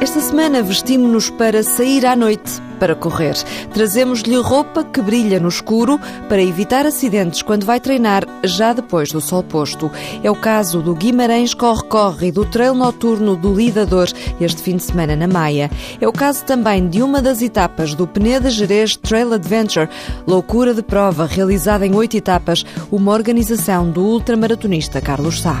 Esta semana vestimos-nos para sair à noite, para correr. Trazemos-lhe roupa que brilha no escuro para evitar acidentes quando vai treinar já depois do sol posto. É o caso do Guimarães Corre-Corre e do trail noturno do Lidador este fim de semana na Maia. É o caso também de uma das etapas do Peneda Jerez Trail Adventure, loucura de prova realizada em oito etapas, uma organização do ultramaratonista Carlos Sá.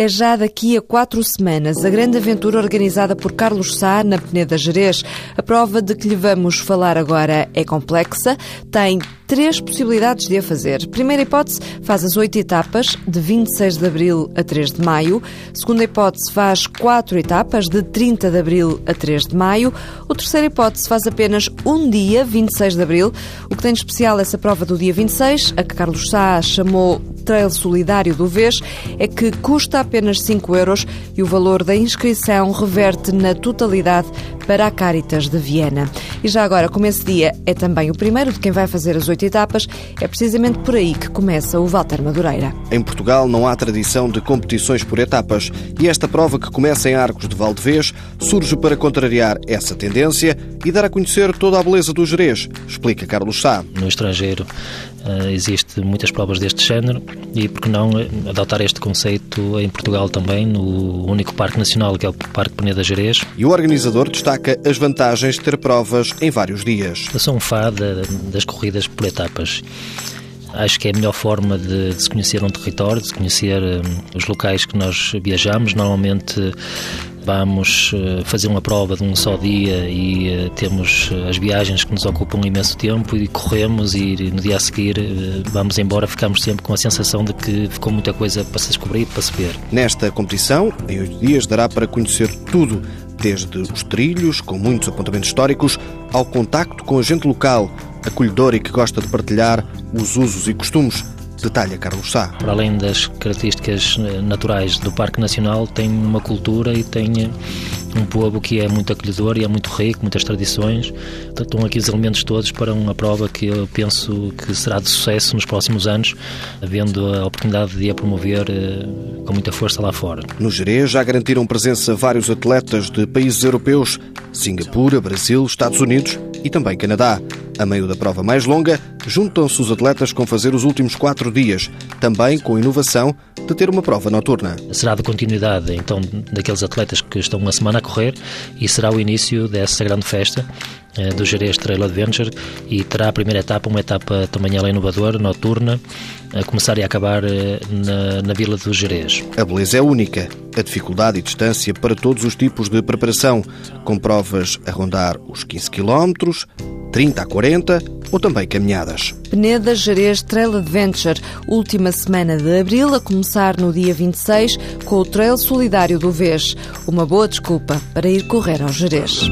É já daqui a quatro semanas a grande aventura organizada por Carlos Sá na Peneda Jerez. A prova de que lhe vamos falar agora é complexa, tem três possibilidades de a fazer. Primeira hipótese, faz as oito etapas, de 26 de abril a 3 de maio. Segunda hipótese, faz quatro etapas, de 30 de abril a 3 de maio. O terceira hipótese, faz apenas um dia, 26 de abril. O que tem de especial essa prova do dia 26, a que Carlos Sá chamou Trail Solidário do Vez, é que custa apenas 5 euros e o valor da inscrição reverte na totalidade para a Caritas de Viena. E já agora, como esse dia é também o primeiro de quem vai fazer as oito etapas, é precisamente por aí que começa o Walter Madureira. Em Portugal não há tradição de competições por etapas e esta prova que começa em Arcos de Valdevez surge para contrariar essa tendência e dar a conhecer toda a beleza do Jerez, explica Carlos Sá. No estrangeiro uh, existe muitas provas deste género e por que não adotar este conceito em Portugal também, no único parque nacional que é o Parque Peneda Jerez. E o organizador destaca as vantagens de ter provas em vários dias. Eu sou um fã de, das corridas por etapas. Acho que é a melhor forma de, de se conhecer um território, de se conhecer um, os locais que nós viajamos. Normalmente vamos uh, fazer uma prova de um só dia e uh, temos uh, as viagens que nos ocupam imenso tempo e corremos e no dia a seguir vamos embora, ficamos sempre com a sensação de que ficou muita coisa para se descobrir para se ver. Nesta competição, em oito dias, dará para conhecer tudo, desde os trilhos, com muitos apontamentos históricos, ao contacto com a gente local, acolhedor e que gosta de partilhar os usos e costumes detalha Carlos Sá. Para além das características eh, naturais do Parque Nacional, tem uma cultura e tem eh, um povo que é muito acolhedor e é muito rico, muitas tradições. Estão aqui os elementos todos para uma prova que eu penso que será de sucesso nos próximos anos, havendo a oportunidade de a promover eh, com muita força lá fora. No Jerez já garantiram presença vários atletas de países europeus, Singapura, Brasil, Estados Unidos e também Canadá. A meio da prova mais longa, juntam-se os atletas com fazer os últimos quatro dias, também com inovação de ter uma prova noturna. Será de continuidade, então, daqueles atletas que estão uma semana a correr e será o início dessa grande festa eh, do Jerez Trail Adventure e terá a primeira etapa, uma etapa também ela inovadora, noturna, a começar e acabar eh, na, na Vila do Jerez. A beleza é única, a dificuldade e distância para todos os tipos de preparação, com provas a rondar os 15 km, 30 a 40 ou também caminhadas. Peneda Jerez Trail Adventure, última semana de abril, a começar no dia 26 com o Trail Solidário do Vez. Uma boa desculpa para ir correr ao Jerez.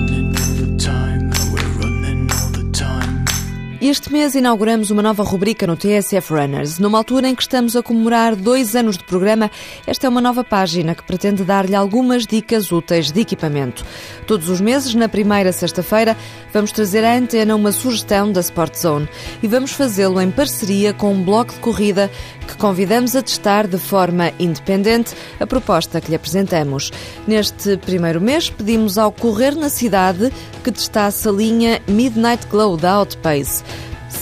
Este mês inauguramos uma nova rubrica no TSF Runners. Numa altura em que estamos a comemorar dois anos de programa, esta é uma nova página que pretende dar-lhe algumas dicas úteis de equipamento. Todos os meses, na primeira sexta-feira, vamos trazer à antena uma sugestão da Sport Zone e vamos fazê-lo em parceria com um blog de corrida que convidamos a testar de forma independente a proposta que lhe apresentamos. Neste primeiro mês, pedimos ao Correr na Cidade que testasse a linha Midnight Glow da Outpace.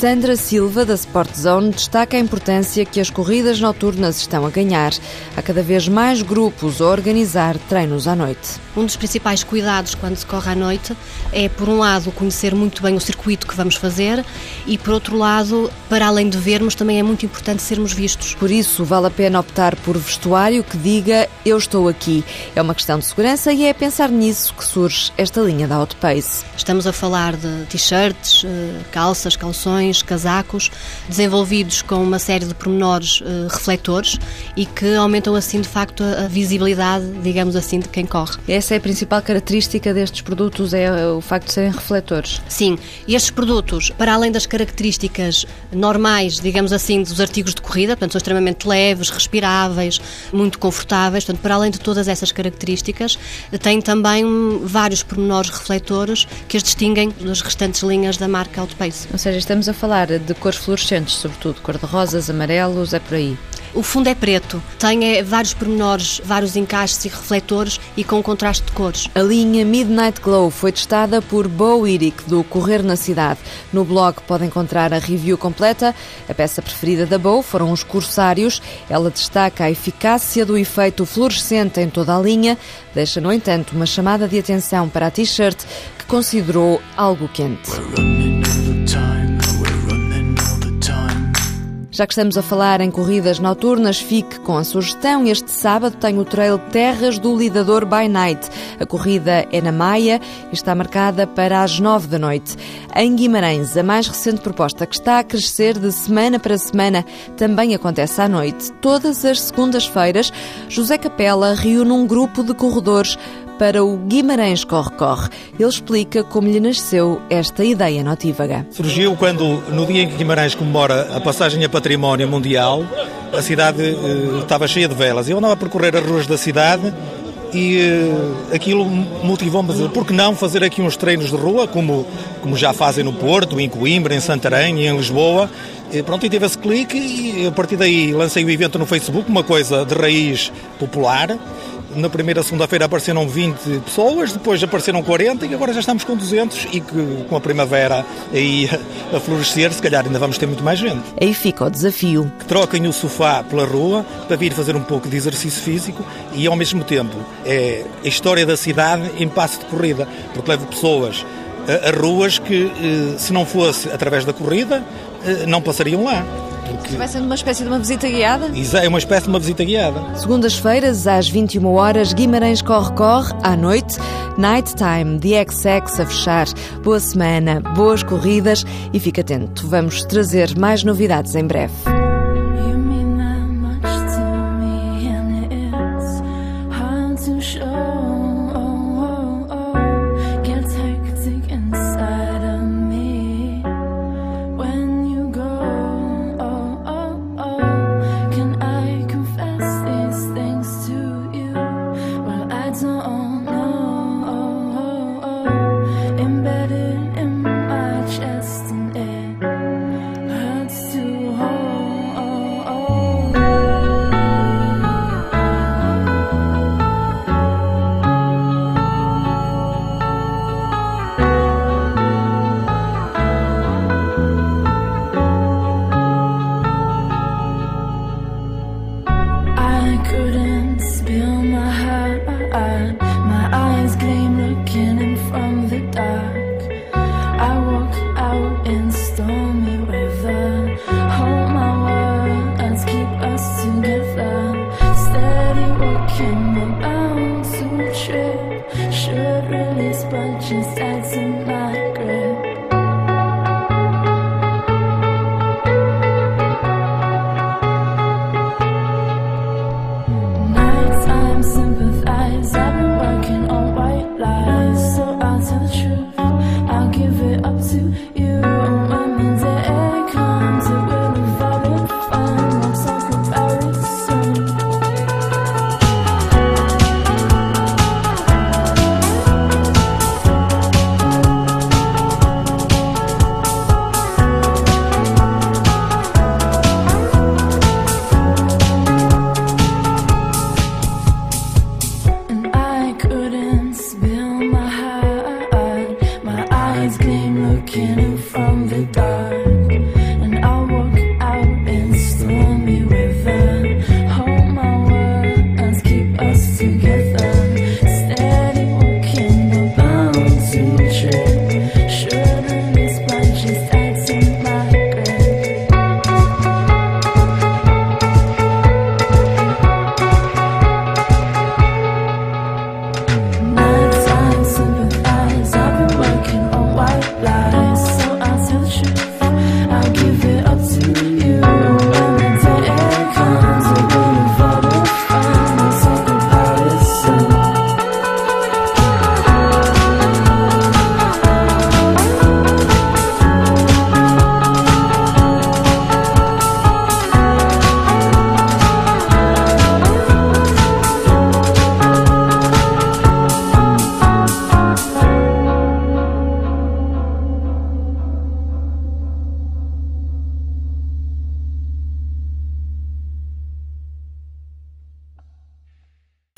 Sandra Silva, da Sport Zone, destaca a importância que as corridas noturnas estão a ganhar. Há cada vez mais grupos a organizar treinos à noite. Um dos principais cuidados quando se corre à noite é, por um lado, conhecer muito bem o circuito que vamos fazer e, por outro lado, para além de vermos, também é muito importante sermos vistos. Por isso, vale a pena optar por vestuário que diga eu estou aqui. É uma questão de segurança e é a pensar nisso que surge esta linha da Outpace. Estamos a falar de t-shirts, eh, calças, calções casacos, desenvolvidos com uma série de pormenores uh, refletores e que aumentam assim de facto a, visibilidade, digamos assim, de quem corre. Essa é a principal característica destes produtos, é o facto de serem refletores. Sim, e estes produtos, para além das características normais, digamos assim, dos artigos de corrida, portanto, são extremamente leves, respiráveis, muito confortáveis, portanto, para além de todas essas características, têm também vários pormenores refletores que as distinguem das restantes linhas da marca Outpace. Ou seja, estamos a falar de cores fluorescentes, sobretudo cor-de-rosas, amarelos, é por aí. O fundo é preto, tem é, vários pormenores, vários encaixes e refletores e com contraste de cores. A linha Midnight Glow foi testada por Bo Irick, do Correr na Cidade. No blog pode encontrar a review completa. A peça preferida da Bo foram os corsários. Ela destaca a eficácia do efeito fluorescente em toda a linha, deixa, no entanto, uma chamada de atenção para a t-shirt que considerou algo quente. Já que estamos a falar em corridas noturnas, fique com a sugestão. Este sábado tem o trail Terras do Lidador by Night. A corrida é na Maia e está marcada para as nove da noite. Em Guimarães, a mais recente proposta que está a crescer de semana para semana também acontece à noite. Todas as segundas-feiras, José Capela reúne um grupo de corredores para o Guimarães Corre-Corre. Ele explica como lhe nasceu esta ideia notívaga. Surgiu quando, no dia em que Guimarães comemora a passagem a património mundial, a cidade uh, estava cheia de velas. Eu andava a percorrer as ruas da cidade e uh, aquilo motivou-me a por que não fazer aqui uns treinos de rua, como, como já fazem no Porto, em Coimbra, em Santarém e em Lisboa. E pronto, e teve esse clique e a partir daí lancei o evento no Facebook, uma coisa de raiz popular na primeira segunda-feira apareceram 20 pessoas, depois apareceram 40 e agora já estamos com 200 e que com a primavera aí a florescer, se calhar ainda vamos ter muito mais gente. Aí fica o desafio. Que troquem o sofá pela rua para vir fazer um pouco de exercício físico e ao mesmo tempo é a história da cidade em passo de corrida, porque leva pessoas a, a ruas que eh, se não fosse através da corrida eh, não passariam lá. Porque... Vai sendo uma espécie de uma visita guiada? É uma espécie de uma visita guiada. Segundas-feiras, às 21 horas, Guimarães corre-corre, à noite, Night Time, The XX a fechar. Boa semana, boas corridas e fique atento. Vamos trazer mais novidades em breve. Eyes gleam